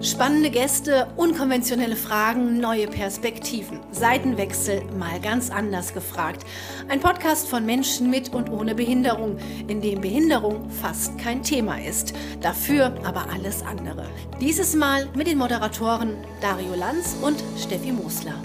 Spannende Gäste, unkonventionelle Fragen, neue Perspektiven. Seitenwechsel mal ganz anders gefragt. Ein Podcast von Menschen mit und ohne Behinderung, in dem Behinderung fast kein Thema ist. Dafür aber alles andere. Dieses Mal mit den Moderatoren Dario Lanz und Steffi Mosler.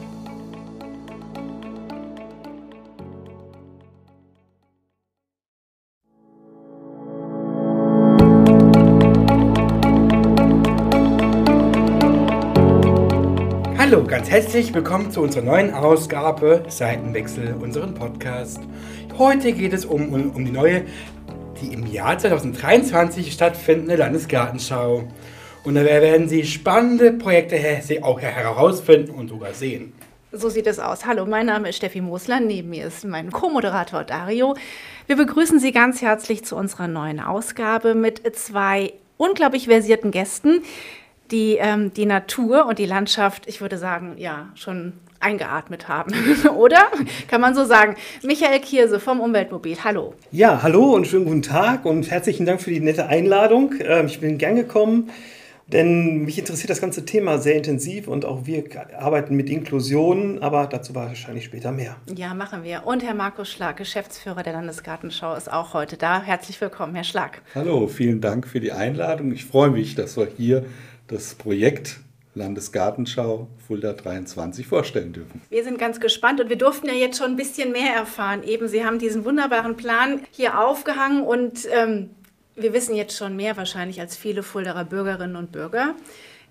Herzlich willkommen zu unserer neuen Ausgabe Seitenwechsel, unseren Podcast. Heute geht es um, um, um die neue, die im Jahr 2023 stattfindende Landesgartenschau. Und da werden Sie spannende Projekte auch herausfinden und sogar sehen. So sieht es aus. Hallo, mein Name ist Steffi Mosler. Neben mir ist mein Co-Moderator Dario. Wir begrüßen Sie ganz herzlich zu unserer neuen Ausgabe mit zwei unglaublich versierten Gästen die ähm, die Natur und die Landschaft, ich würde sagen, ja, schon eingeatmet haben, oder? Kann man so sagen. Michael Kierse vom Umweltmobil, hallo. Ja, hallo und schönen guten Tag und herzlichen Dank für die nette Einladung. Ähm, ich bin gern gekommen, denn mich interessiert das ganze Thema sehr intensiv und auch wir arbeiten mit Inklusion, aber dazu wahrscheinlich später mehr. Ja, machen wir. Und Herr Markus Schlag, Geschäftsführer der Landesgartenschau, ist auch heute da. Herzlich willkommen, Herr Schlag. Hallo, vielen Dank für die Einladung. Ich freue mich, dass wir hier das Projekt Landesgartenschau Fulda 23 vorstellen dürfen. Wir sind ganz gespannt und wir durften ja jetzt schon ein bisschen mehr erfahren. Eben, Sie haben diesen wunderbaren Plan hier aufgehangen und ähm, wir wissen jetzt schon mehr wahrscheinlich als viele Fuldaer Bürgerinnen und Bürger.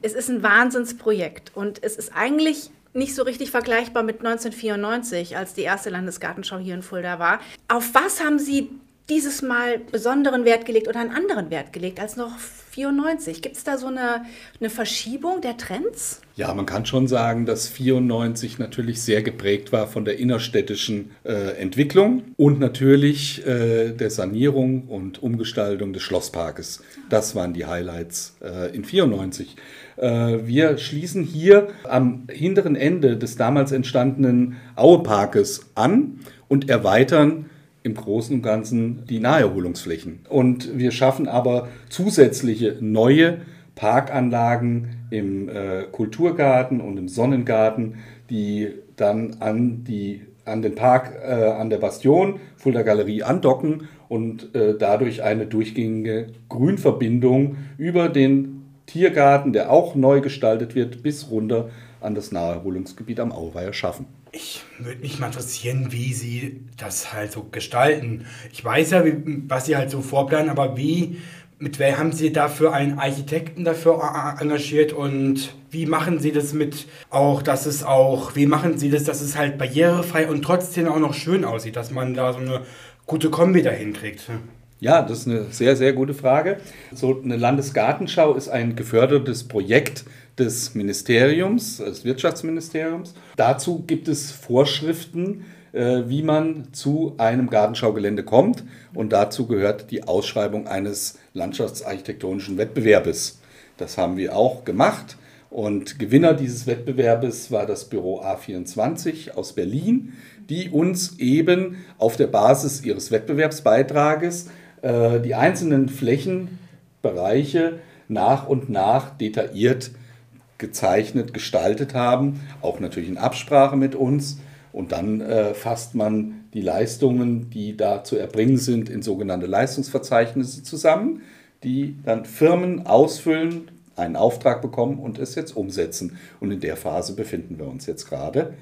Es ist ein Wahnsinnsprojekt und es ist eigentlich nicht so richtig vergleichbar mit 1994, als die erste Landesgartenschau hier in Fulda war. Auf was haben Sie dieses Mal besonderen Wert gelegt oder einen anderen Wert gelegt als noch 94? Gibt es da so eine, eine Verschiebung der Trends? Ja, man kann schon sagen, dass 94 natürlich sehr geprägt war von der innerstädtischen äh, Entwicklung und natürlich äh, der Sanierung und Umgestaltung des Schlossparkes. Das waren die Highlights äh, in 94. Äh, wir schließen hier am hinteren Ende des damals entstandenen Aueparkes an und erweitern im Großen und Ganzen die Naherholungsflächen. Und wir schaffen aber zusätzliche neue Parkanlagen im äh, Kulturgarten und im Sonnengarten, die dann an, die, an den Park, äh, an der Bastion Fulda Galerie andocken und äh, dadurch eine durchgängige Grünverbindung über den Tiergarten, der auch neu gestaltet wird, bis runter an das Naherholungsgebiet am Auweiher schaffen. Ich würde mich mal interessieren, wie Sie das halt so gestalten. Ich weiß ja, wie, was Sie halt so vorplanen, aber wie, mit wer haben Sie dafür einen Architekten dafür engagiert und wie machen Sie das mit auch, dass es auch, wie machen Sie das, dass es halt barrierefrei und trotzdem auch noch schön aussieht, dass man da so eine gute Kombi dahin kriegt? Ja, das ist eine sehr, sehr gute Frage. So eine Landesgartenschau ist ein gefördertes Projekt des Ministeriums, des Wirtschaftsministeriums. Dazu gibt es Vorschriften, äh, wie man zu einem Gartenschaugelände kommt. Und dazu gehört die Ausschreibung eines landschaftsarchitektonischen Wettbewerbes. Das haben wir auch gemacht. Und Gewinner dieses Wettbewerbes war das Büro A24 aus Berlin, die uns eben auf der Basis ihres Wettbewerbsbeitrages äh, die einzelnen Flächenbereiche nach und nach detailliert gezeichnet, gestaltet haben, auch natürlich in Absprache mit uns. Und dann äh, fasst man die Leistungen, die da zu erbringen sind, in sogenannte Leistungsverzeichnisse zusammen, die dann Firmen ausfüllen, einen Auftrag bekommen und es jetzt umsetzen. Und in der Phase befinden wir uns jetzt gerade.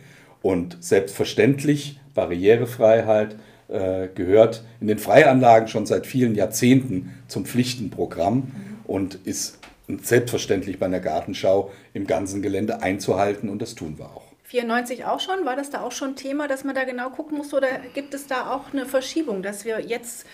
Und selbstverständlich Barrierefreiheit äh, gehört in den Freianlagen schon seit vielen Jahrzehnten zum Pflichtenprogramm und ist selbstverständlich bei einer Gartenschau im ganzen Gelände einzuhalten und das tun wir auch. 94 auch schon? War das da auch schon Thema, dass man da genau gucken muss oder gibt es da auch eine Verschiebung, dass wir jetzt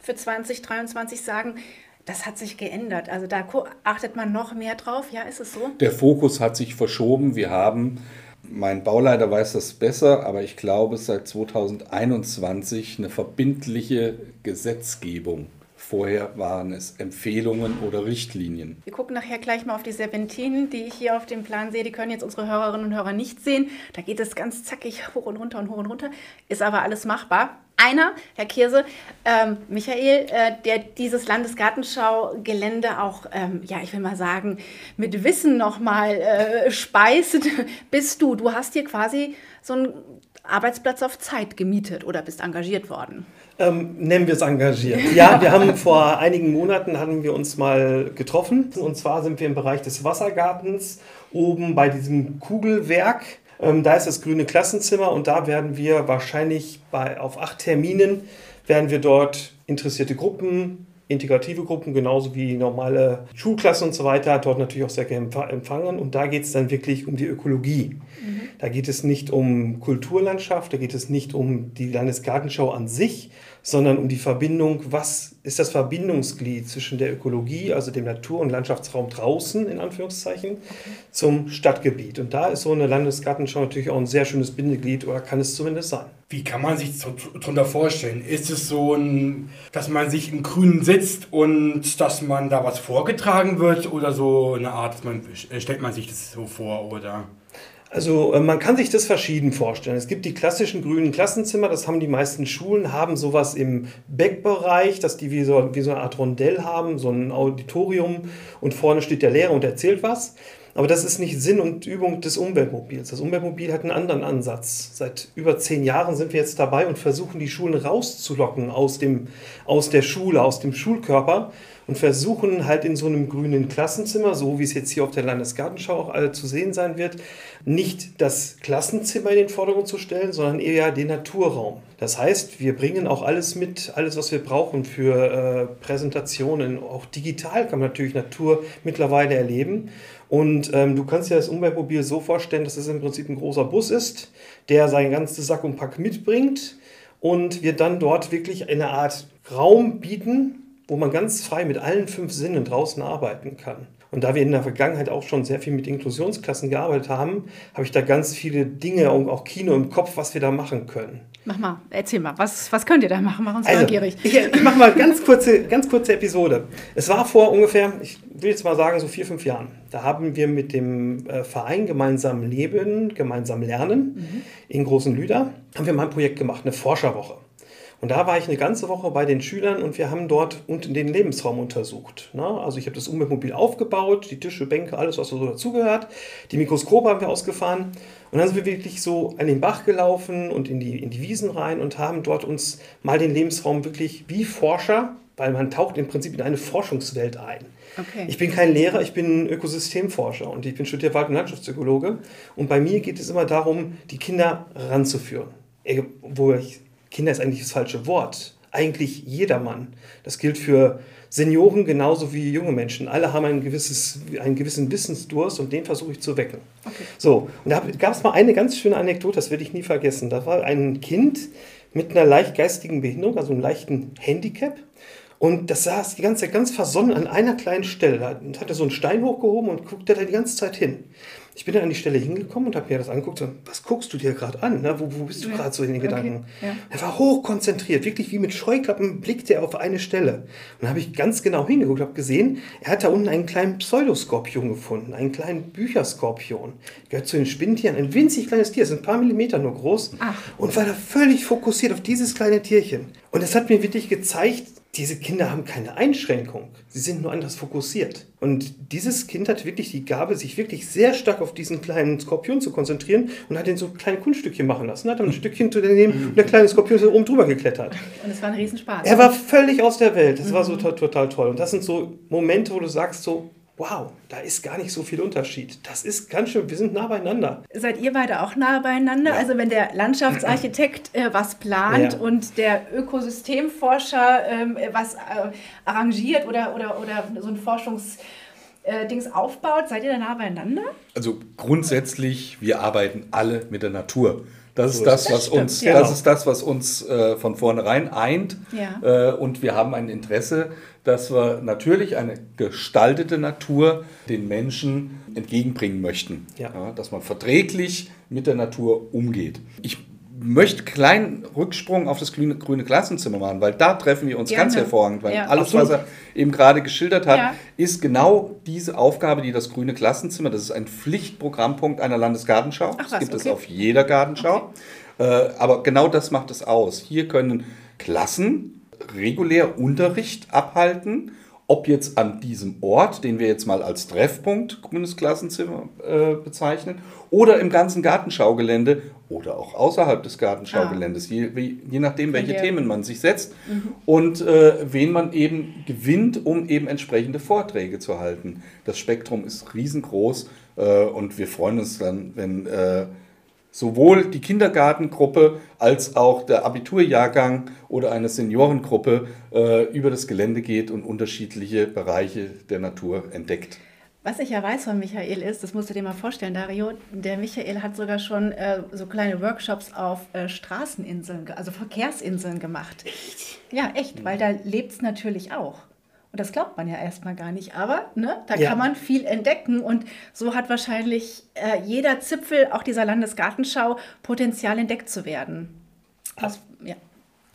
für 2023 sagen, das hat sich geändert. Also da achtet man noch mehr drauf. Ja, ist es so? Der Fokus hat sich verschoben. Wir haben, mein Bauleiter weiß das besser, aber ich glaube seit 2021 eine verbindliche Gesetzgebung Vorher waren es Empfehlungen oder Richtlinien. Wir gucken nachher gleich mal auf die Serpentinen, die ich hier auf dem Plan sehe. Die können jetzt unsere Hörerinnen und Hörer nicht sehen. Da geht es ganz zackig hoch und runter und hoch und runter. Ist aber alles machbar. einer, Herr Kirse, ähm, Michael, äh, der dieses Landesgartenschau-Gelände auch, ähm, ja, ich will mal sagen, mit Wissen nochmal äh, speist, bist du. Du hast hier quasi so einen Arbeitsplatz auf Zeit gemietet oder bist engagiert worden. Ähm, nennen wir es engagiert. Ja, wir haben vor einigen Monaten hatten wir uns mal getroffen. Und zwar sind wir im Bereich des Wassergartens oben bei diesem Kugelwerk. Ähm, da ist das grüne Klassenzimmer und da werden wir wahrscheinlich bei, auf acht Terminen werden wir dort interessierte Gruppen, integrative Gruppen, genauso wie normale Schulklassen und so weiter, dort natürlich auch sehr gerne empfangen. Und da geht es dann wirklich um die Ökologie. Mhm. Da geht es nicht um Kulturlandschaft, da geht es nicht um die Landesgartenschau an sich, sondern um die Verbindung, was ist das Verbindungsglied zwischen der Ökologie, also dem Natur- und Landschaftsraum draußen, in Anführungszeichen, zum Stadtgebiet. Und da ist so eine Landesgartenschau natürlich auch ein sehr schönes Bindeglied, oder kann es zumindest sein. Wie kann man sich darunter vorstellen? Ist es so, ein, dass man sich im Grünen sitzt und dass man da was vorgetragen wird oder so eine Art, man, stellt man sich das so vor, oder? Also äh, man kann sich das verschieden vorstellen. Es gibt die klassischen grünen Klassenzimmer, das haben die meisten Schulen, haben sowas im Backbereich, dass die wie so, wie so eine Art Rondell haben, so ein Auditorium und vorne steht der Lehrer und erzählt was. Aber das ist nicht Sinn und Übung des Umweltmobils. Das Umweltmobil hat einen anderen Ansatz. Seit über zehn Jahren sind wir jetzt dabei und versuchen, die Schulen rauszulocken aus, dem, aus der Schule, aus dem Schulkörper und versuchen halt in so einem grünen Klassenzimmer, so wie es jetzt hier auf der Landesgartenschau auch alle zu sehen sein wird, nicht das Klassenzimmer in den Vordergrund zu stellen, sondern eher den Naturraum. Das heißt, wir bringen auch alles mit, alles, was wir brauchen für äh, Präsentationen. Auch digital kann man natürlich Natur mittlerweile erleben. Und ähm, du kannst dir das Umweltmobil so vorstellen, dass es im Prinzip ein großer Bus ist, der sein ganzes Sack und Pack mitbringt und wir dann dort wirklich eine Art Raum bieten, wo man ganz frei mit allen fünf Sinnen draußen arbeiten kann. Und da wir in der Vergangenheit auch schon sehr viel mit Inklusionsklassen gearbeitet haben, habe ich da ganz viele Dinge und auch Kino im Kopf, was wir da machen können. Mach mal, erzähl mal, was, was könnt ihr da machen? Mach uns also, neugierig. Ich, ich mache mal ganz kurze, ganz kurze Episode. Es war vor ungefähr, ich will jetzt mal sagen, so vier, fünf Jahren. Da haben wir mit dem äh, Verein Gemeinsam Leben, Gemeinsam Lernen mhm. in Großen Lüder, haben wir mal ein Projekt gemacht, eine Forscherwoche. Und da war ich eine ganze Woche bei den Schülern und wir haben dort den Lebensraum untersucht. Also ich habe das Umweltmobil aufgebaut, die Tische, Bänke, alles, was so dazugehört. Die Mikroskope haben wir ausgefahren. Und dann sind wir wirklich so an den Bach gelaufen und in die, in die Wiesen rein und haben dort uns mal den Lebensraum wirklich wie Forscher, weil man taucht im Prinzip in eine Forschungswelt ein. Okay. Ich bin kein Lehrer, ich bin Ökosystemforscher und ich bin studierter Wald- und Landschaftspsychologe. Und bei mir geht es immer darum, die Kinder ranzuführen. Wo ich Kinder ist eigentlich das falsche Wort. Eigentlich jedermann. Das gilt für Senioren genauso wie junge Menschen. Alle haben ein gewisses, einen gewissen Wissensdurst und den versuche ich zu wecken. Okay. So, und da gab es mal eine ganz schöne Anekdote, das werde ich nie vergessen. Da war ein Kind mit einer leicht geistigen Behinderung, also einem leichten Handicap. Und das saß die ganze Zeit ganz versonnen an einer kleinen Stelle. Da hat er so einen Stein hochgehoben und guckte da die ganze Zeit hin. Ich bin dann an die Stelle hingekommen und habe mir das angeguckt. So, was guckst du dir gerade an? Ne? Wo, wo, bist du ja. gerade so in den Gedanken? Okay. Ja. Er war hochkonzentriert, wirklich wie mit Scheuklappen blickte er auf eine Stelle. Und dann habe ich ganz genau hingeguckt, habe gesehen, er hat da unten einen kleinen Pseudoskorpion gefunden, einen kleinen Bücherskorpion. Gehört zu den Spinnentieren, ein winzig kleines Tier, ist ein paar Millimeter nur groß. Ach. Und war da völlig fokussiert auf dieses kleine Tierchen. Und das hat mir wirklich gezeigt, diese Kinder haben keine Einschränkung. Sie sind nur anders fokussiert. Und dieses Kind hat wirklich die Gabe, sich wirklich sehr stark auf diesen kleinen Skorpion zu konzentrieren und hat ihn so kleine Kunststückchen machen lassen. Hat dann ein Stückchen zu nehmen und der kleine Skorpion ist oben drüber geklettert. Und es war ein Riesenspaß. Er war völlig aus der Welt. Das mhm. war so total toll. Und das sind so Momente, wo du sagst so, wow, da ist gar nicht so viel Unterschied. Das ist ganz schön, wir sind nah beieinander. Seid ihr beide auch nah beieinander? Ja. Also wenn der Landschaftsarchitekt äh, was plant ja. und der Ökosystemforscher ähm, was äh, arrangiert oder, oder, oder so ein Forschungs... Äh, Dings aufbaut, seid ihr da nah beieinander? Also grundsätzlich, wir arbeiten alle mit der Natur. Das ist das, was uns, ja. das ist das, was uns äh, von vornherein eint. Ja. Äh, und wir haben ein Interesse, dass wir natürlich eine gestaltete Natur den Menschen entgegenbringen möchten. Ja. Ja, dass man verträglich mit der Natur umgeht. Ich möchte einen kleinen Rücksprung auf das grüne, grüne Klassenzimmer machen, weil da treffen wir uns Gerne. ganz hervorragend, weil ja. alles, Absolut. was er eben gerade geschildert hat, ja. ist genau diese Aufgabe, die das grüne Klassenzimmer, das ist ein Pflichtprogrammpunkt einer Landesgartenschau. Ach, was, das gibt okay. es auf jeder Gartenschau. Okay. Äh, aber genau das macht es aus. Hier können Klassen regulär Unterricht abhalten ob jetzt an diesem Ort, den wir jetzt mal als Treffpunkt Grünes Klassenzimmer äh, bezeichnen, oder im ganzen Gartenschaugelände oder auch außerhalb des Gartenschaugeländes, ah. je, je, nachdem, welche Themen man sich setzt mhm. und äh, wen man eben gewinnt, um eben entsprechende Vorträge zu halten. Das Spektrum ist riesengroß äh, und wir freuen uns dann, wenn äh, sowohl die Kindergartengruppe als auch der Abiturjahrgang oder eine Seniorengruppe äh, über das Gelände geht und unterschiedliche Bereiche der Natur entdeckt. Was ich ja weiß von Michael ist, das musst du dir mal vorstellen, Dario, der Michael hat sogar schon äh, so kleine Workshops auf äh, Straßeninseln, also Verkehrsinseln gemacht. Echt? Ja, echt, weil da lebt es natürlich auch. Und das glaubt man ja erstmal gar nicht. Aber ne, da ja. kann man viel entdecken. Und so hat wahrscheinlich äh, jeder Zipfel auch dieser Landesgartenschau Potenzial entdeckt zu werden. Das, ja.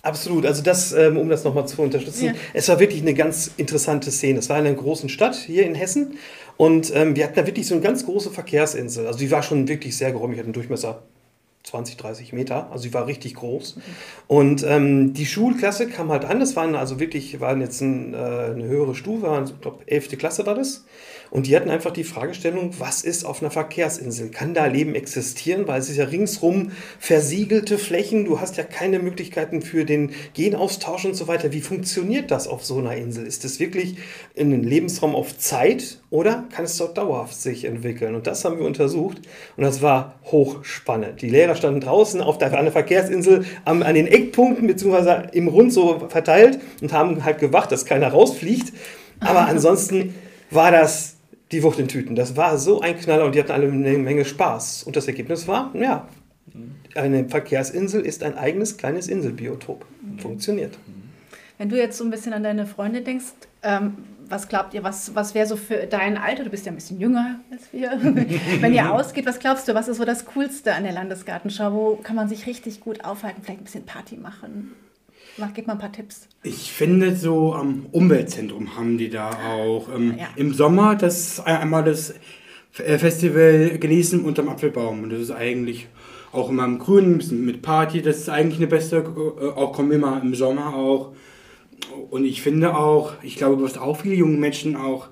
Absolut, also das, ähm, um das nochmal zu unterstützen, ja. es war wirklich eine ganz interessante Szene. Es war in einer großen Stadt hier in Hessen und ähm, wir hatten da wirklich so eine ganz große Verkehrsinsel. Also die war schon wirklich sehr geräumig, hat einen Durchmesser 20, 30 Meter, also sie war richtig groß. Und ähm, die Schulklasse kam halt an, das waren also wirklich, waren jetzt ein, äh, eine höhere Stufe, ich glaube 11. Klasse war das. Und die hatten einfach die Fragestellung, was ist auf einer Verkehrsinsel? Kann da Leben existieren? Weil es ist ja ringsrum versiegelte Flächen, du hast ja keine Möglichkeiten für den Genaustausch und so weiter. Wie funktioniert das auf so einer Insel? Ist das wirklich ein Lebensraum auf Zeit oder kann es dort dauerhaft sich entwickeln? Und das haben wir untersucht und das war hochspannend. Die Lehrer standen draußen auf der, einer Verkehrsinsel an, an den Eckpunkten bzw. im Rund so verteilt und haben halt gewacht, dass keiner rausfliegt. Aber ansonsten war das die Wucht in Tüten. Das war so ein Knaller und die hatten alle eine Menge Spaß. Und das Ergebnis war, ja, eine Verkehrsinsel ist ein eigenes kleines Inselbiotop. Funktioniert. Wenn du jetzt so ein bisschen an deine Freunde denkst, ähm, was glaubt ihr, was, was wäre so für dein Alter, du bist ja ein bisschen jünger als wir, wenn ihr ausgeht, was glaubst du, was ist so das Coolste an der Landesgartenschau? Wo kann man sich richtig gut aufhalten, vielleicht ein bisschen Party machen? Mach, gib mal ein paar Tipps. Ich finde, so am Umweltzentrum haben die da auch ähm, ja. im Sommer das einmal das äh, Festival genießen unterm Apfelbaum. Und das ist eigentlich auch immer im Grünen, mit Party, das ist eigentlich eine beste, äh, auch kommen immer im Sommer auch. Und ich finde auch, ich glaube, du hast auch viele junge Menschen auch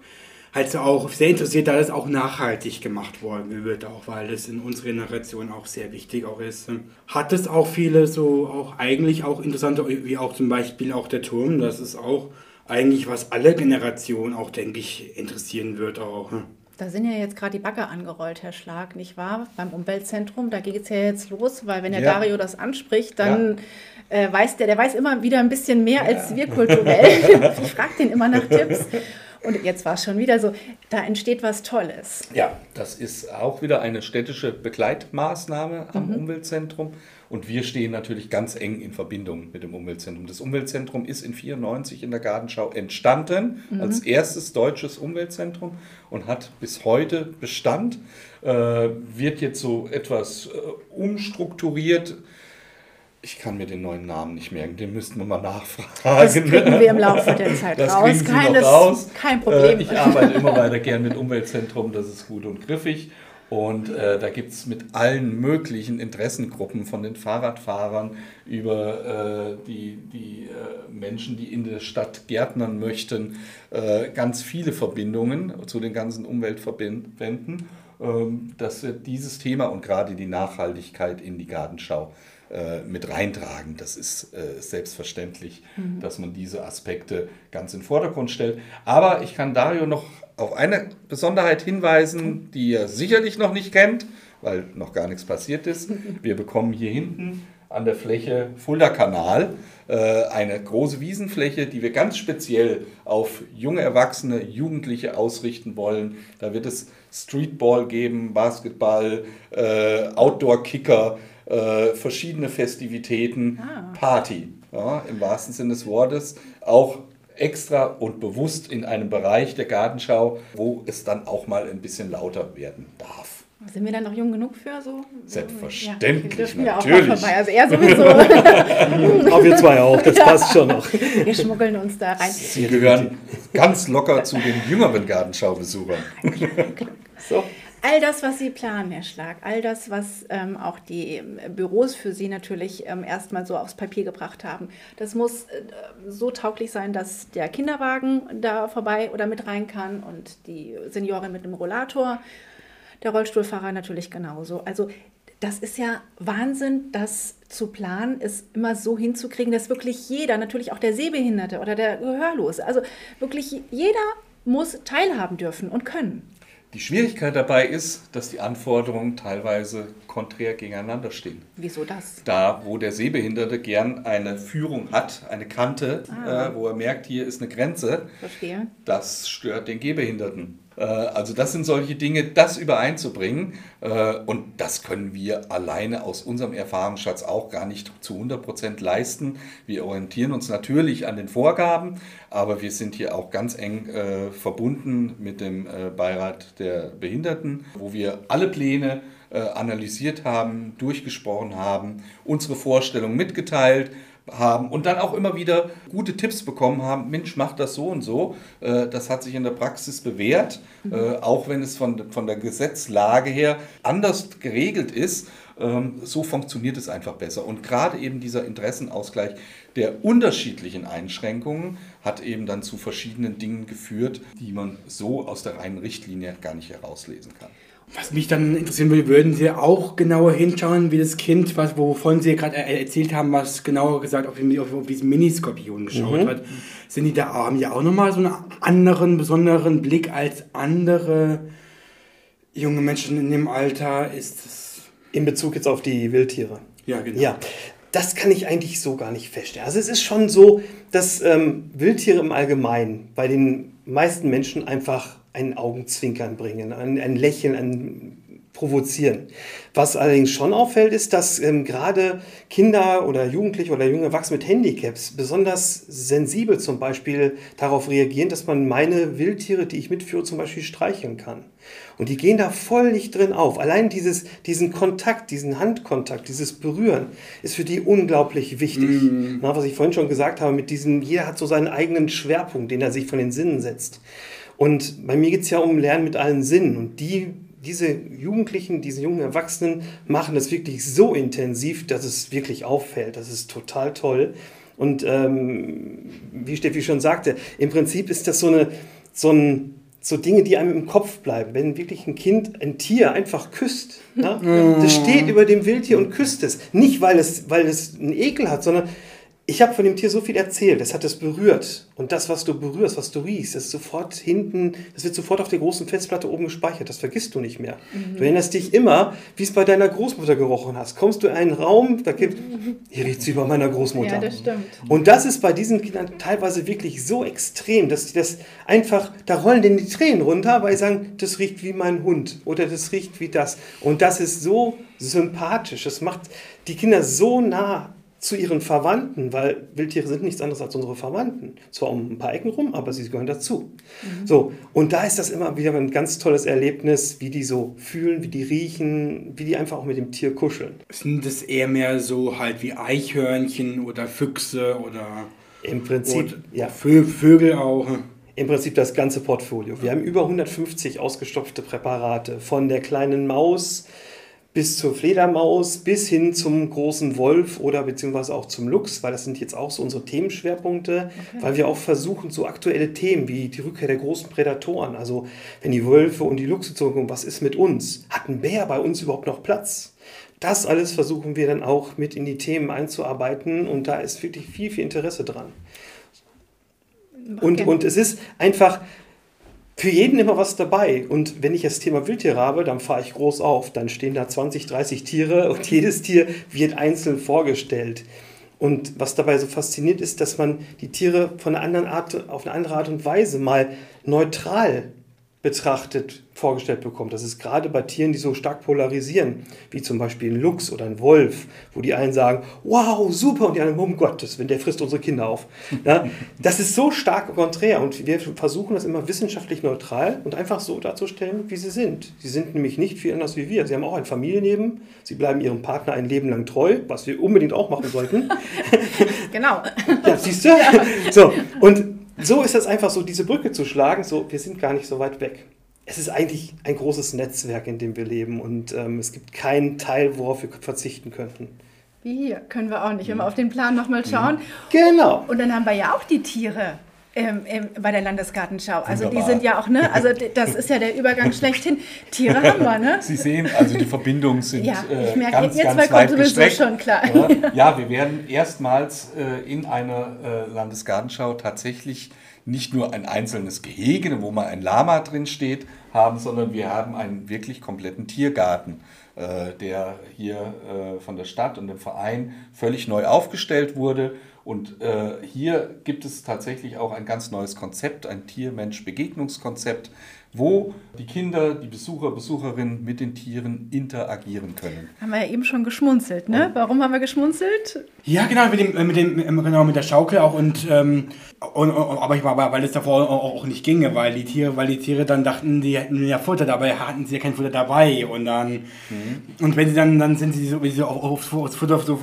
halt so auch sehr interessiert, da das auch nachhaltig gemacht worden wird, auch weil das in unserer Generation auch sehr wichtig auch ist. Hat es auch viele so auch eigentlich auch interessante, wie auch zum Beispiel auch der Turm, das ist auch eigentlich was alle Generationen auch, denke ich, interessieren wird auch. Da sind ja jetzt gerade die Bagger angerollt, Herr Schlag, nicht wahr? Beim Umweltzentrum, da geht es ja jetzt los, weil wenn der ja. Dario das anspricht, dann ja. äh, weiß der, der weiß immer wieder ein bisschen mehr ja. als wir kulturell. ich frage den immer nach Tipps. Und jetzt war es schon wieder so, da entsteht was Tolles. Ja, das ist auch wieder eine städtische Begleitmaßnahme am mhm. Umweltzentrum. Und wir stehen natürlich ganz eng in Verbindung mit dem Umweltzentrum. Das Umweltzentrum ist in 1994 in der Gartenschau entstanden mhm. als erstes deutsches Umweltzentrum und hat bis heute Bestand, äh, wird jetzt so etwas äh, umstrukturiert ich kann mir den neuen Namen nicht merken, den müssten wir mal nachfragen. Das kriegen wir im Laufe der Zeit das raus. Keines, raus. Kein Problem. Äh, ich arbeite immer weiter gern mit Umweltzentrum, das ist gut und griffig. Und äh, da gibt es mit allen möglichen Interessengruppen, von den Fahrradfahrern über äh, die, die äh, Menschen, die in der Stadt gärtnern möchten, äh, ganz viele Verbindungen zu den ganzen Umweltverbänden, ähm, dass wir dieses Thema und gerade die Nachhaltigkeit in die Gartenschau äh, mit reintragen. Das ist äh, selbstverständlich, mhm. dass man diese Aspekte ganz in den Vordergrund stellt. Aber ich kann Dario noch auf eine Besonderheit hinweisen, die er sicherlich noch nicht kennt, weil noch gar nichts passiert ist. Wir bekommen hier hinten an der Fläche Fulda-Kanal äh, eine große Wiesenfläche, die wir ganz speziell auf junge Erwachsene, Jugendliche ausrichten wollen. Da wird es Streetball geben, Basketball, äh, Outdoor-Kicker, äh, verschiedene Festivitäten, ah. Party, ja, im wahrsten Sinne des Wortes, auch extra und bewusst in einem Bereich der Gartenschau, wo es dann auch mal ein bisschen lauter werden darf. Sind wir dann noch jung genug für so? Selbstverständlich, ja, natürlich. vorbei. Also er sowieso. Aber wir zwei auch, das passt schon noch. Wir schmuggeln uns da rein. Sie gehören ganz locker zu den jüngeren Gartenschaubesuchern. so. All das, was Sie planen, Herr Schlag, all das, was ähm, auch die ähm, Büros für Sie natürlich ähm, erstmal so aufs Papier gebracht haben, das muss äh, so tauglich sein, dass der Kinderwagen da vorbei oder mit rein kann und die Seniorin mit dem Rollator, der Rollstuhlfahrer natürlich genauso. Also das ist ja Wahnsinn, das zu planen, ist immer so hinzukriegen, dass wirklich jeder, natürlich auch der Sehbehinderte oder der Gehörlose, also wirklich jeder muss teilhaben dürfen und können. Die Schwierigkeit dabei ist, dass die Anforderungen teilweise konträr gegeneinander stehen. Wieso das? Da, wo der Sehbehinderte gern eine Führung hat, eine Kante, ah. äh, wo er merkt, hier ist eine Grenze, Verstehe. das stört den Gehbehinderten. Äh, also das sind solche Dinge, das übereinzubringen. Äh, und das können wir alleine aus unserem Erfahrungsschatz auch gar nicht zu 100 Prozent leisten. Wir orientieren uns natürlich an den Vorgaben, aber wir sind hier auch ganz eng äh, verbunden mit dem Beirat der Behinderten, wo wir alle Pläne analysiert haben, durchgesprochen haben, unsere Vorstellungen mitgeteilt haben und dann auch immer wieder gute Tipps bekommen haben, Mensch, mach das so und so. Äh, das hat sich in der Praxis bewährt, mhm. Äh, auch wenn es von, von der Gesetzlage her anders geregelt ist. Ähm, so funktioniert es einfach besser. Und gerade eben dieser Interessenausgleich der unterschiedlichen Einschränkungen hat eben dann zu verschiedenen Dingen geführt, die man so aus der reinen Richtlinie gar nicht herauslesen kann. Was mich dann interessieren würde, würden Sie auch genauer hinschauen, wie das Kind, was, wovon Sie gerade erzählt haben, was genauer gesagt auf, auf, auf diesen Miniskorpion geschaut mhm. hat, sind die da, haben die auch nochmal so einen anderen, besonderen Blick als andere junge Menschen in dem Alter? Ist das in Bezug jetzt auf die Wildtiere? Ja, genau. Ja, das kann ich eigentlich so gar nicht feststellen. Also es ist schon so, dass ähm, Wildtiere im Allgemeinen bei den meisten Menschen einfach ein Augenzwinkern bringen, ein, ein Lächeln, ein Provozieren. Was allerdings schon auffällt, ist, dass ähm, gerade Kinder oder Jugendliche oder junge Erwachsene mit Handicaps besonders sensibel zum Beispiel darauf reagieren, dass man meine Wildtiere, die ich mitführe, zum Beispiel streicheln kann. Und die gehen da voll nicht drin auf. Allein dieses, diesen Kontakt, diesen Handkontakt, dieses Berühren ist für die unglaublich wichtig. Mm. Na, was ich vorhin schon gesagt habe, mit diesem, jeder hat so seinen eigenen Schwerpunkt, den er sich von den Sinnen setzt. Und bei mir geht es ja um Lernen mit allen Sinnen. Und die, diese Jugendlichen, diese jungen Erwachsenen machen das wirklich so intensiv, dass es wirklich auffällt. Das ist total toll. Und ähm, wie Steffi schon sagte, im Prinzip ist das so, eine, so, ein, so Dinge, die einem im Kopf bleiben. Wenn wirklich ein Kind ein Tier einfach küsst, ne? das steht über dem Wildtier und küsst es. Nicht, weil es, weil es einen Ekel hat, sondern ich habe von dem Tier so viel erzählt, es hat es berührt. Und das, was du berührst, was du riechst, das ist sofort hinten, das wird sofort auf der großen Festplatte oben gespeichert. Das vergisst du nicht mehr. Mhm. Du erinnerst dich immer, wie es bei deiner Großmutter gerochen hast. Kommst du in einen Raum, da gibt, hier riecht es wie bei meiner Großmutter. Ja, das stimmt. Und das ist bei diesen Kindern teilweise wirklich so extrem, dass die das einfach, da rollen denen die Tränen runter, weil sie sagen, das riecht wie mein Hund oder das riecht wie das. Und das ist so sympathisch. Das macht die Kinder so nah zu ihren Verwandten, weil Wildtiere sind nichts anderes als unsere Verwandten. Zwar um ein paar Ecken rum, aber sie gehören dazu. Mhm. So, und da ist das immer wieder ein ganz tolles Erlebnis, wie die so fühlen, wie die riechen, wie die einfach auch mit dem Tier kuscheln. Sind das eher mehr so halt wie Eichhörnchen oder Füchse oder im Prinzip ja. Vögel auch? Im Prinzip das ganze Portfolio. Wir haben über 150 ausgestopfte Präparate von der kleinen Maus bis zur Fledermaus, bis hin zum großen Wolf oder beziehungsweise auch zum Luchs, weil das sind jetzt auch so unsere Themenschwerpunkte, okay. weil wir auch versuchen, so aktuelle Themen wie die Rückkehr der großen Prädatoren, also wenn die Wölfe und die Luchse zurückkommen, was ist mit uns? Hat ein Bär bei uns überhaupt noch Platz? Das alles versuchen wir dann auch mit in die Themen einzuarbeiten und da ist wirklich viel, viel Interesse dran. Und, und es ist einfach, für jeden immer was dabei. Und wenn ich das Thema Wildtiere habe, dann fahre ich groß auf. Dann stehen da 20, 30 Tiere und jedes Tier wird einzeln vorgestellt. Und was dabei so fasziniert ist, dass man die Tiere von einer anderen Art, auf eine andere Art und Weise mal neutral betrachtet vorgestellt bekommt. Das ist gerade bei Tieren, die so stark polarisieren, wie zum Beispiel ein Luchs oder ein Wolf, wo die einen sagen, wow, super, und die anderen, um Gottes, wenn der frisst unsere Kinder auf. Ja, das ist so stark konträr und wir versuchen das immer wissenschaftlich neutral und einfach so darzustellen, wie sie sind. Sie sind nämlich nicht viel anders wie wir. Sie haben auch ein Familienleben, sie bleiben ihrem Partner ein Leben lang treu, was wir unbedingt auch machen sollten. Genau. Ja, siehst du? Ja. So, und so ist das einfach so, diese Brücke zu schlagen, so, wir sind gar nicht so weit weg. es ist eigentlich ein großes Netzwerk, in dem wir leben und ähm, es gibt keinen Teil, worauf wir verzichten könnten. Wie hier, können wir auch nicht. Wenn wir auf den Plan nochmal schauen. Genau. Und dann haben wir ja auch die Tiere. Ähm, ähm, bei der Landesgartenschau. Also Wunderbar. die sind ja auch, ne? Also das ist ja der Übergang schlechthin. Tiere haben wir, ne? Sie sehen, also die Verbindungen sind Ja, äh, ich merke, ganz, ihr ganz weit kommt sowieso gestreckt. schon klar. Ja, ja, wir werden erstmals äh, in einer äh, Landesgartenschau tatsächlich nicht nur ein einzelnes Gehege, wo mal ein Lama drin steht, haben, sondern wir haben einen wirklich kompletten Tiergarten, äh, der hier äh, von der Stadt und dem Verein völlig neu aufgestellt wurde. Und äh, hier gibt es tatsächlich auch ein ganz neues Konzept, ein Tier-Mensch-Begegnungskonzept, wo die Kinder, die Besucher, Besucherinnen mit den Tieren interagieren können. Haben wir ja eben schon geschmunzelt, ne? Warum haben wir geschmunzelt? Ja, genau, mit, dem, äh, mit, dem, ähm, genau, mit der Schaukel auch und, ähm, und, und aber ich war, weil es davor auch nicht ginge, weil die Tiere, weil die Tiere dann dachten, die hätten ja Futter dabei, hatten sie ja kein Futter dabei und dann und wenn sie dann dann sind sie so, wenn sie auf, aufs, Futter so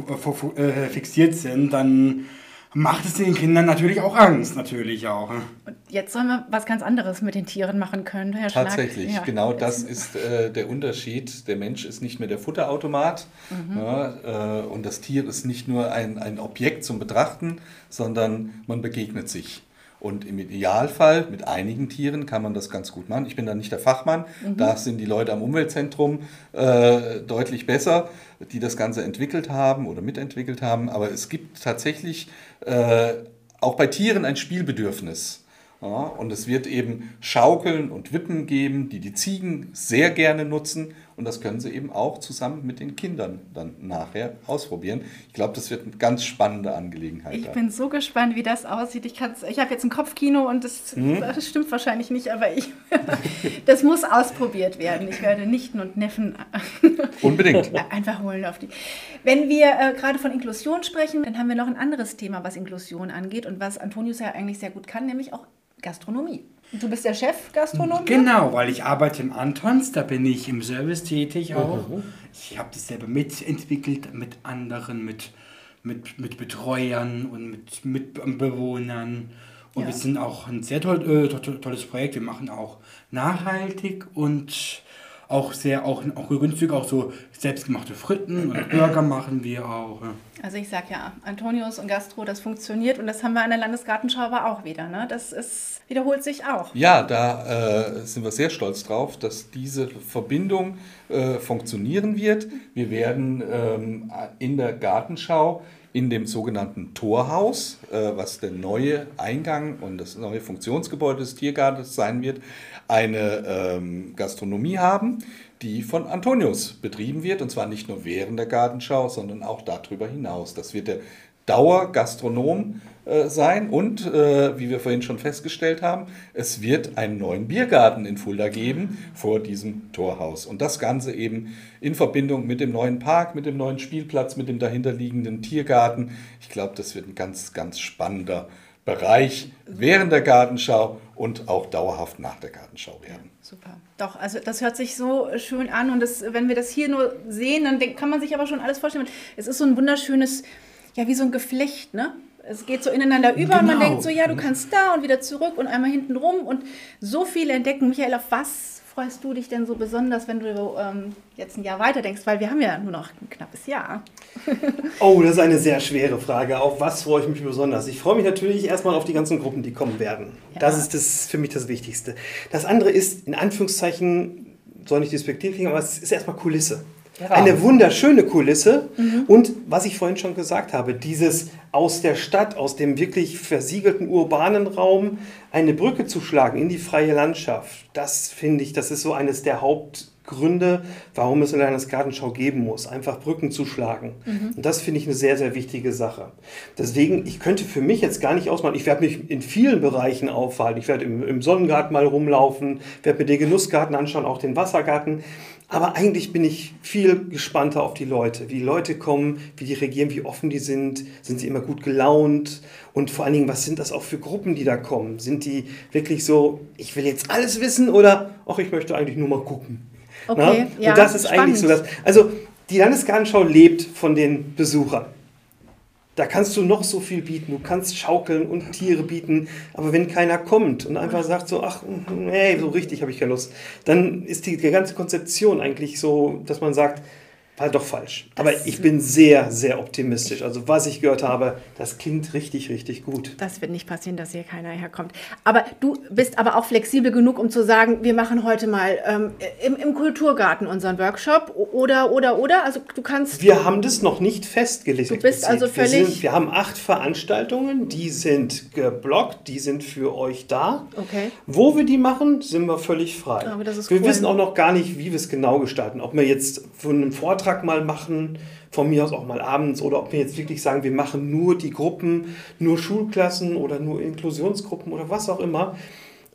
äh, äh, fixiert sind, dann macht es den Kindern natürlich auch Angst, natürlich auch. ne? Und jetzt sollen wir was ganz anderes mit den Tieren machen können, Herr Schlag. Tatsächlich, Ja. genau das ist äh, der Unterschied. Der Mensch ist nicht mehr der Futterautomat ja, äh, und das Tier ist nicht nur ein, ein Objekt zum Betrachten, sondern man begegnet sich. Und im Idealfall mit einigen Tieren kann man das ganz gut machen. Ich bin da nicht der Fachmann, da sind die Leute am Umweltzentrum äh, deutlich besser, die das Ganze entwickelt haben oder mitentwickelt haben. Aber es gibt tatsächlich äh, auch bei Tieren ein Spielbedürfnis. Ja, und es wird eben Schaukeln und Wippen geben, die die Ziegen sehr gerne nutzen. Und das können sie eben auch zusammen mit den Kindern dann nachher ausprobieren. Ich glaube, das wird eine ganz spannende Angelegenheit. Ich da. bin so gespannt, wie das aussieht. Ich, ich habe jetzt ein Kopfkino und das, Mhm. das stimmt wahrscheinlich nicht, aber ich, das muss ausprobiert werden. Ich werde Nichten und Neffen Unbedingt. einfach holen auf die. Wenn wir äh, gerade von Inklusion sprechen, dann haben wir noch ein anderes Thema, was Inklusion angeht und was Antonius ja eigentlich sehr gut kann, nämlich auch Gastronomie. Du bist der Chef Gastronom? Genau, weil ich arbeite im Antons, da bin ich im Service tätig auch. Ich habe das selber mitentwickelt mit anderen, mit, mit, mit Betreuern und mit Mitbewohnern. Und Ja. wir sind auch ein sehr toll, äh, to- to- tolles Projekt. Wir machen auch nachhaltig und auch sehr auch, auch günstig, auch so selbstgemachte Fritten und Burger machen wir auch. ja. Also ich sag ja, Antonius und Gastro, das funktioniert und das haben wir an der Landesgartenschau aber auch wieder. Ne? Das ist, wiederholt sich auch. Ja, da äh, sind wir sehr stolz drauf, dass diese Verbindung äh, funktionieren wird. Wir werden ähm, in der Gartenschau in dem sogenannten Torhaus, äh, was der neue Eingang und das neue Funktionsgebäude des Tiergartens sein wird, eine ähm, Gastronomie haben, die von Antonius betrieben wird. Und zwar nicht nur während der Gartenschau, sondern auch darüber hinaus. Das wird der Dauergastronom äh, sein und, äh, wie wir vorhin schon festgestellt haben, es wird einen neuen Biergarten in Fulda geben vor diesem Torhaus. Und das Ganze eben in Verbindung mit dem neuen Park, mit dem neuen Spielplatz, mit dem dahinterliegenden Tiergarten. Ich glaube, das wird ein ganz, ganz spannender Bereich während der Gartenschau und auch dauerhaft nach der Gartenschau werden. Super. Doch, also das hört sich so schön an und das, wenn wir das hier nur sehen, dann kann man sich aber schon alles vorstellen. Es ist so ein wunderschönes, ja wie so ein Geflecht, ne? Es geht so ineinander über und man Genau. denkt so, ja, du kannst da und wieder zurück und einmal hinten rum und so viel entdecken. Michael, auf was freust du dich denn so besonders, wenn du ähm, jetzt ein Jahr weiter denkst? Weil wir haben ja nur noch ein knappes Jahr. Oh, das ist eine sehr schwere Frage. Auf was freue ich mich besonders? Ich freue mich natürlich erstmal auf die ganzen Gruppen, die kommen werden. Ja. Das ist das für mich das Wichtigste. Das andere ist, in Anführungszeichen, soll nicht despektiert klingen, aber es ist erstmal Kulisse. Eine wunderschöne Kulisse. Und was ich vorhin schon gesagt habe, dieses aus der Stadt, aus dem wirklich versiegelten urbanen Raum eine Brücke zu schlagen in die freie Landschaft, das finde ich, das ist so eines der Hauptgründe, warum es eine Landesgartenschau geben muss. Einfach Brücken zu schlagen. Und das finde ich eine sehr, sehr wichtige Sache. Deswegen, ich könnte für mich jetzt gar nicht ausmachen, ich werde mich in vielen Bereichen aufhalten. Ich werde im, im Sonnengarten mal rumlaufen, werde mir den Genussgarten anschauen, auch den Wassergarten. Aber eigentlich bin ich viel gespannter auf die Leute, wie die Leute kommen, wie die reagieren, wie offen die sind, sind sie immer gut gelaunt und vor allen Dingen, was sind das auch für Gruppen, die da kommen? Sind die wirklich so, ich will jetzt alles wissen oder, ach, ich möchte eigentlich nur mal gucken? Okay, Na? ja, und das ist spannend. eigentlich so das. Also die Landesgartenschau lebt von den Besuchern. Da kannst du noch so viel bieten. Du kannst schaukeln und Tiere bieten. Aber wenn keiner kommt und einfach sagt so, ach, nee, so richtig habe ich keine Lust, dann ist die, die ganze Konzeption eigentlich so, dass man sagt, war doch falsch. Aber ich bin sehr, sehr optimistisch. Also was ich gehört habe, das klingt richtig, richtig gut. Das wird nicht passieren, dass hier keiner herkommt. Aber du bist aber auch flexibel genug, um zu sagen, wir machen heute mal ähm, im, im Kulturgarten unseren Workshop oder, oder, oder. Also du kannst... Wir haben das noch nicht festgelegt. Du bist also völlig... Wir, sind, wir haben acht Veranstaltungen, die sind geblockt, die sind für euch da. Okay. Wo wir die machen, sind wir völlig frei. Aber das ist wir cool. wissen auch noch gar nicht, wie wir es genau gestalten. Ob wir jetzt von einem Vortrag mal machen, von mir aus auch mal abends, oder ob wir jetzt wirklich sagen, wir machen nur die Gruppen, nur Schulklassen oder nur Inklusionsgruppen oder was auch immer,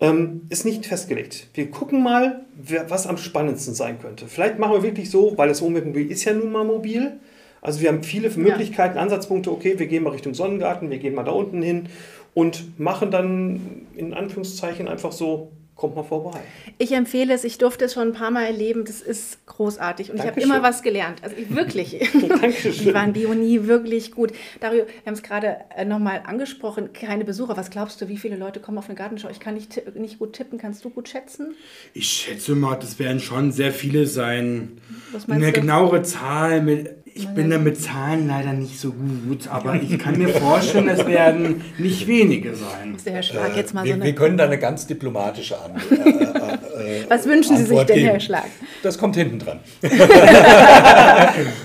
ähm, ist nicht festgelegt. Wir gucken mal, wer, was am spannendsten sein könnte. Vielleicht machen wir wirklich so, weil das Wohnmobil ist ja nun mal mobil. Also wir haben viele Möglichkeiten, Ansatzpunkte. Okay, wir gehen mal Richtung Sonnengarten, wir gehen mal da unten hin und machen dann in Anführungszeichen einfach so kommt mal vorbei. Ich empfehle es, ich durfte es schon ein paar Mal erleben, das ist großartig und ich habe Dankeschön. immer was gelernt. Also ich, wirklich. Dankeschön. Die waren Bionie wirklich gut. Dario, wir haben es gerade äh, nochmal angesprochen, keine Besucher. Was glaubst du, wie viele Leute kommen auf eine Gartenschau? Ich kann nicht, nicht gut tippen, kannst du gut schätzen? Ich schätze mal, das werden schon sehr viele sein. Was meinst Eine du? genauere Zahl, mit, ich bin da mit Zahlen leider nicht so gut, aber ich kann mir vorstellen, es werden nicht wenige sein. Der Herr Schlag jetzt mal so wir, eine... wir können da eine ganz diplomatische Antwort. Äh, äh, was wünschen Sie sich Antwort denn, geben. Herr Schlag? Das kommt hinten dran.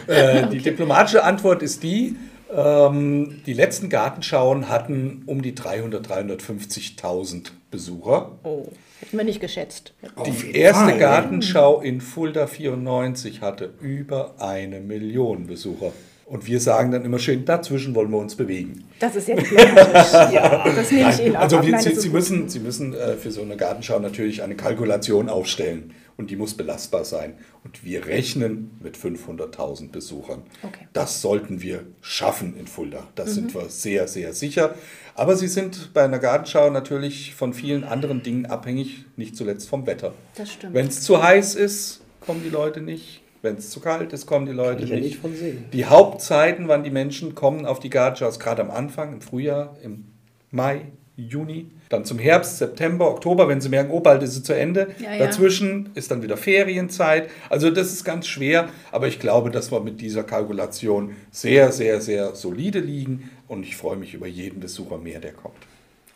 äh, die diplomatische Antwort ist die, ähm, die letzten Gartenschauen hatten um die 300, 350.000 Besucher. Oh, hätten wir nicht geschätzt. Die erste Fall. Gartenschau in Fulda 94 hatte über eine Million Besucher. Und wir sagen dann immer schön, dazwischen wollen wir uns bewegen. Das ist ja diplomatisch. ja, das nehme ich Ihnen auch Also ab. wir, Nein, Sie, Sie müssen, Sie müssen äh, für so eine Gartenschau natürlich eine Kalkulation aufstellen und die muss belastbar sein. Und wir rechnen mit 500.000 Besuchern. Okay. Das sollten wir schaffen in Fulda. Das sind wir sehr, sehr sicher. Aber Sie sind bei einer Gartenschau natürlich von vielen anderen Dingen abhängig, nicht zuletzt vom Wetter. Das stimmt. Wenn es zu heiß ist, kommen die Leute nicht. Wenn es zu kalt ist, kommen die Leute ich ja nicht. nicht von sehen. Die Hauptzeiten, wann die Menschen kommen auf die Gartenschaus, gerade am Anfang, im Frühjahr, im Mai, Juni, dann zum Herbst, September, Oktober, wenn sie merken, oh, bald ist sie zu Ende. Ja, ja. Dazwischen ist dann wieder Ferienzeit. Also das ist ganz schwer, aber ich glaube, dass wir mit dieser Kalkulation sehr, sehr, sehr solide liegen und ich freue mich über jeden Besucher mehr, der kommt.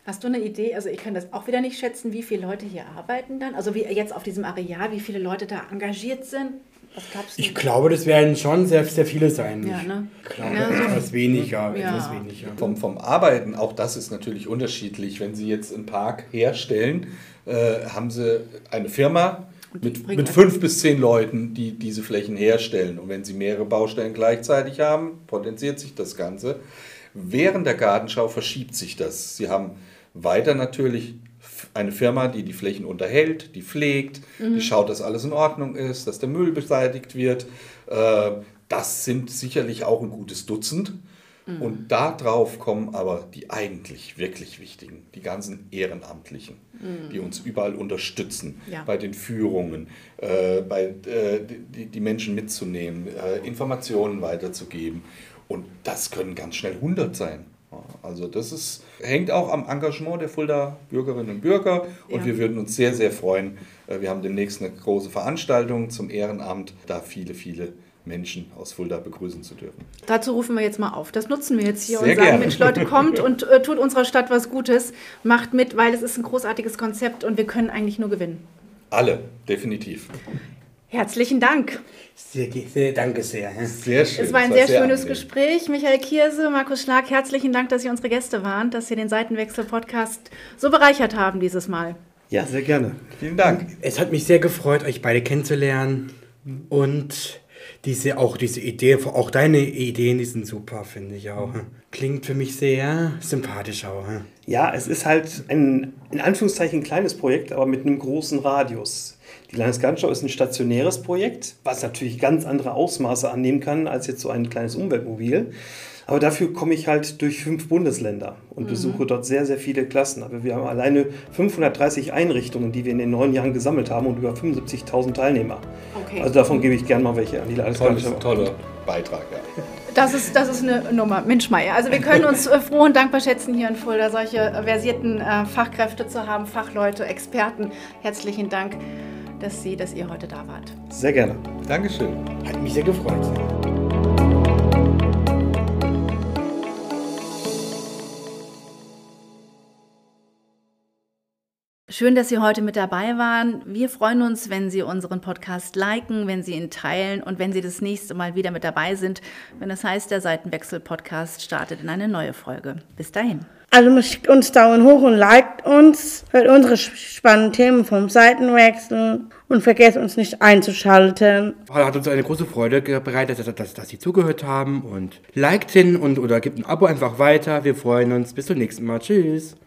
Hast du eine Idee? Also ich kann das auch wieder nicht schätzen, wie viele Leute hier arbeiten dann. Also wie jetzt auf diesem Areal, wie viele Leute da engagiert sind. Ich glaube, das werden schon sehr, sehr viele sein. Ja, ne? Ich glaube, Ja, so- etwas weniger, Ja. etwas weniger. Vom, vom Arbeiten, auch das ist natürlich unterschiedlich. Wenn Sie jetzt einen Park herstellen, äh, haben Sie eine Firma mit, mit fünf bis zehn Leuten, die diese Flächen herstellen. Und wenn Sie mehrere Baustellen gleichzeitig haben, potenziert sich das Ganze. Während der Gartenschau verschiebt sich das. Sie haben weiter natürlich eine Firma, die die Flächen unterhält, die pflegt, die schaut, dass alles in Ordnung ist, dass der Müll beseitigt wird. Äh, Das sind sicherlich auch ein gutes Dutzend. Und darauf kommen aber die eigentlich wirklich wichtigen, die ganzen Ehrenamtlichen, die uns überall unterstützen, Ja. bei den Führungen, äh, bei, äh, die, die Menschen mitzunehmen, äh, Informationen weiterzugeben. Und das können ganz schnell 100 sein. Also das ist, hängt auch am Engagement der Fulda Bürgerinnen und Bürger und Ja. wir würden uns sehr, sehr freuen. Äh, Wir haben demnächst eine große Veranstaltung zum Ehrenamt, da viele, viele Menschen aus Fulda begrüßen zu dürfen. Dazu rufen wir jetzt mal auf. Das nutzen wir jetzt hier Sehr und sagen, gerne. Mensch, Leute, kommt und äh, tut unserer Stadt was Gutes, macht mit, weil es ist ein großartiges Konzept und wir können eigentlich nur gewinnen. Alle, definitiv. Herzlichen Dank. Sehr, sehr, danke sehr. Sehr schön. Es war ein Das sehr schönes angenehm. Gespräch. Michael Kierse, Markus Schlag, herzlichen Dank, dass Sie unsere Gäste waren, dass Sie den Seitenwechsel-Podcast so bereichert haben dieses Mal. Ja, sehr gerne. Vielen Dank. Es hat mich sehr gefreut, euch beide kennenzulernen. Und diese, auch diese Idee, auch deine Ideen, die sind super, finde ich auch. Klingt für mich sehr sympathisch auch. Ja, es ist halt ein in Anführungszeichen kleines Projekt, aber mit einem großen Radius. Die Landesgartenschau ist ein stationäres Projekt, was natürlich ganz andere Ausmaße annehmen kann als jetzt so ein kleines Umweltmobil. Aber dafür komme ich halt durch fünf Bundesländer und mhm. besuche dort sehr, sehr viele Klassen. Aber wir haben alleine 530 Einrichtungen, die wir in den neun Jahren gesammelt haben und über 75.000 Teilnehmer. Okay. Also davon gebe ich gerne mal welche an die Landesgartenschau. Toller Beitrag, ja. Das ist, das ist eine Nummer. Mensch, Meier. Also wir können uns äh, froh und dankbar schätzen, hier in Fulda solche versierten äh, Fachkräfte zu haben, Fachleute, Experten. Herzlichen Dank, dass Sie, dass ihr heute da wart. Sehr gerne. Dankeschön. Hat mich sehr gefreut. Schön, dass Sie heute mit dabei waren. Wir freuen uns, wenn Sie unseren Podcast liken, wenn Sie ihn teilen und wenn Sie das nächste Mal wieder mit dabei sind, wenn das heißt, der Seitenwechsel-Podcast startet in eine neue Folge. Bis dahin. Also schickt uns Daumen hoch und liked uns, hört unsere spannenden Themen vom Seitenwechsel und vergesst uns nicht einzuschalten. Hat uns eine große Freude bereitet, dass, dass, dass Sie zugehört haben und liked hin und oder gibt ein Abo einfach weiter. Wir freuen uns. Bis zum nächsten Mal. Tschüss.